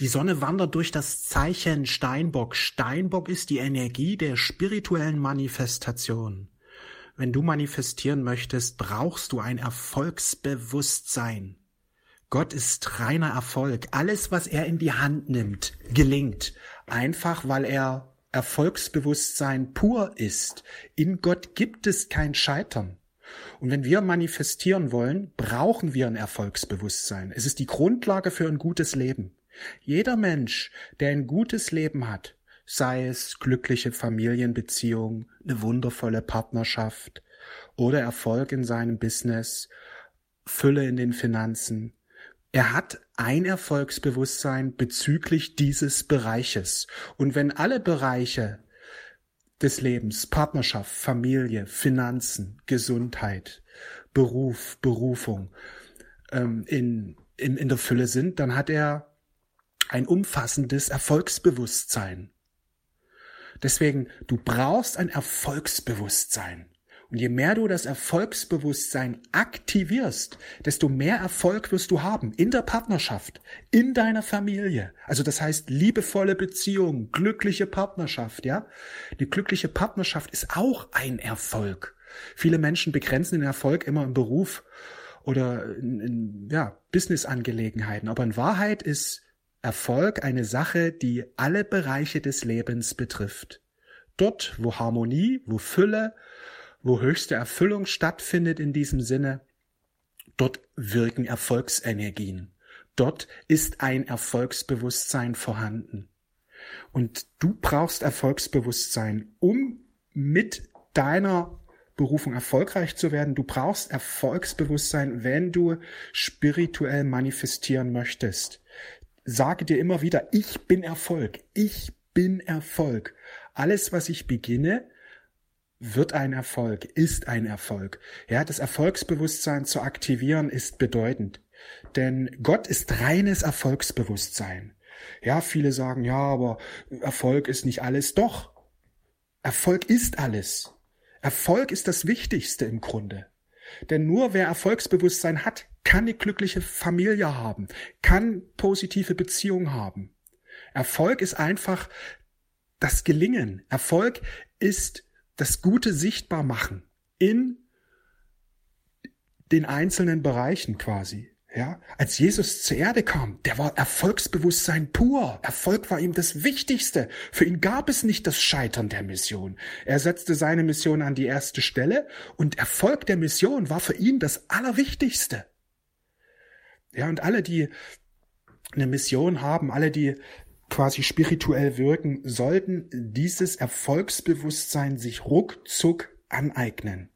Die Sonne wandert durch das Zeichen Steinbock. Steinbock ist die Energie der spirituellen Manifestation. Wenn du manifestieren möchtest, brauchst du ein Erfolgsbewusstsein. Gott ist reiner Erfolg. Alles, was er in die Hand nimmt, gelingt. Einfach weil er Erfolgsbewusstsein pur ist. In Gott gibt es kein Scheitern. Und wenn wir manifestieren wollen, brauchen wir ein Erfolgsbewusstsein. Es ist die Grundlage für ein gutes Leben. Jeder Mensch, der ein gutes Leben hat, sei es glückliche Familienbeziehung, eine wundervolle Partnerschaft oder Erfolg in seinem Business, Fülle in den Finanzen, er hat ein Erfolgsbewusstsein bezüglich dieses Bereiches. Und wenn alle Bereiche des Lebens, Partnerschaft, Familie, Finanzen, Gesundheit, Beruf, Berufung ähm, in, in, in der Fülle sind, dann hat er ein umfassendes Erfolgsbewusstsein. Deswegen, du brauchst ein Erfolgsbewusstsein. Und je mehr du das Erfolgsbewusstsein aktivierst, desto mehr Erfolg wirst du haben in der Partnerschaft, in deiner Familie. Also das heißt liebevolle Beziehung, glückliche Partnerschaft, ja? Die glückliche Partnerschaft ist auch ein Erfolg. Viele Menschen begrenzen den Erfolg immer im Beruf oder in, in ja, Businessangelegenheiten. Aber in Wahrheit ist Erfolg eine Sache, die alle Bereiche des Lebens betrifft. Dort, wo Harmonie, wo Fülle, wo höchste Erfüllung stattfindet in diesem Sinne, dort wirken Erfolgsenergien. Dort ist ein Erfolgsbewusstsein vorhanden. Und du brauchst Erfolgsbewusstsein, um mit deiner Berufung erfolgreich zu werden. Du brauchst Erfolgsbewusstsein, wenn du spirituell manifestieren möchtest. Sage dir immer wieder, ich bin Erfolg. Ich bin Erfolg. Alles, was ich beginne, wird ein Erfolg, ist ein Erfolg. Ja, das Erfolgsbewusstsein zu aktivieren ist bedeutend. Denn Gott ist reines Erfolgsbewusstsein. Ja, viele sagen, ja, aber Erfolg ist nicht alles. Doch. Erfolg ist alles. Erfolg ist das Wichtigste im Grunde. Denn nur wer Erfolgsbewusstsein hat, kann eine glückliche Familie haben, kann positive Beziehungen haben. Erfolg ist einfach das Gelingen. Erfolg ist das Gute sichtbar machen in den einzelnen Bereichen quasi. Ja, als Jesus zur Erde kam, der war Erfolgsbewusstsein pur. Erfolg war ihm das Wichtigste. Für ihn gab es nicht das Scheitern der Mission. Er setzte seine Mission an die erste Stelle und Erfolg der Mission war für ihn das Allerwichtigste. Ja, und alle, die eine Mission haben, alle, die quasi spirituell wirken, sollten dieses Erfolgsbewusstsein sich ruckzuck aneignen.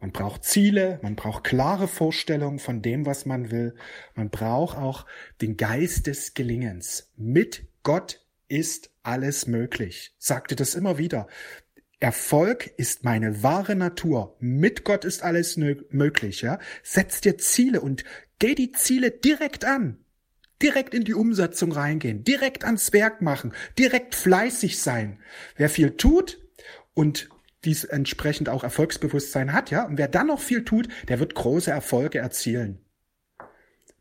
Man braucht Ziele, man braucht klare Vorstellungen von dem, was man will. Man braucht auch den Geist des Gelingens. Mit Gott ist alles möglich. Sagte das immer wieder. Erfolg ist meine wahre Natur. Mit Gott ist alles möglich, ja? Setz dir Ziele und geh die Ziele direkt an direkt in die Umsetzung reingehen, direkt ans Werk machen, direkt fleißig sein. Wer viel tut und dies entsprechend auch Erfolgsbewusstsein hat, ja, und wer dann noch viel tut, der wird große Erfolge erzielen.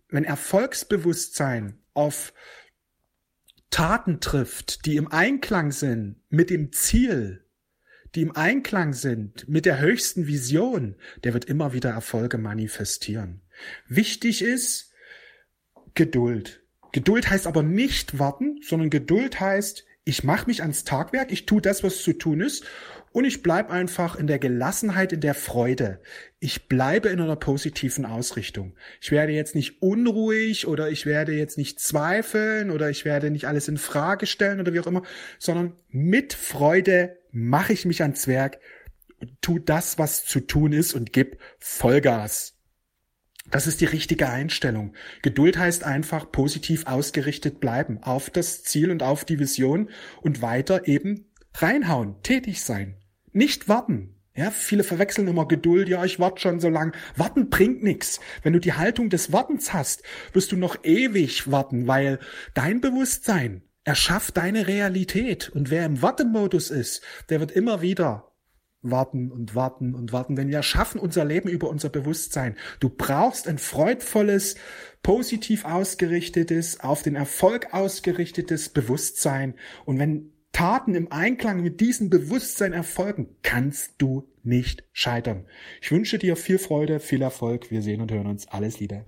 Wenn Erfolgsbewusstsein auf Taten trifft, die im Einklang sind mit dem Ziel, die im Einklang sind mit der höchsten Vision, der wird immer wieder Erfolge manifestieren. Wichtig ist, Geduld. Geduld heißt aber nicht warten, sondern Geduld heißt, ich mache mich ans Tagwerk, ich tue das, was zu tun ist und ich bleib einfach in der Gelassenheit, in der Freude. Ich bleibe in einer positiven Ausrichtung. Ich werde jetzt nicht unruhig oder ich werde jetzt nicht zweifeln oder ich werde nicht alles in Frage stellen oder wie auch immer, sondern mit Freude mache ich mich ans Werk, tu das, was zu tun ist und gib Vollgas. Das ist die richtige Einstellung. Geduld heißt einfach positiv ausgerichtet bleiben auf das Ziel und auf die Vision und weiter eben reinhauen, tätig sein. Nicht warten. Ja, viele verwechseln immer Geduld. Ja, ich warte schon so lang. Warten bringt nichts. Wenn du die Haltung des Wartens hast, wirst du noch ewig warten, weil dein Bewusstsein erschafft deine Realität. Und wer im Wartemodus ist, der wird immer wieder warten und warten und warten, denn wir schaffen unser Leben über unser Bewusstsein. Du brauchst ein freudvolles, positiv ausgerichtetes, auf den Erfolg ausgerichtetes Bewusstsein. Und wenn Taten im Einklang mit diesem Bewusstsein erfolgen, kannst du nicht scheitern. Ich wünsche dir viel Freude, viel Erfolg. Wir sehen und hören uns. Alles Liebe.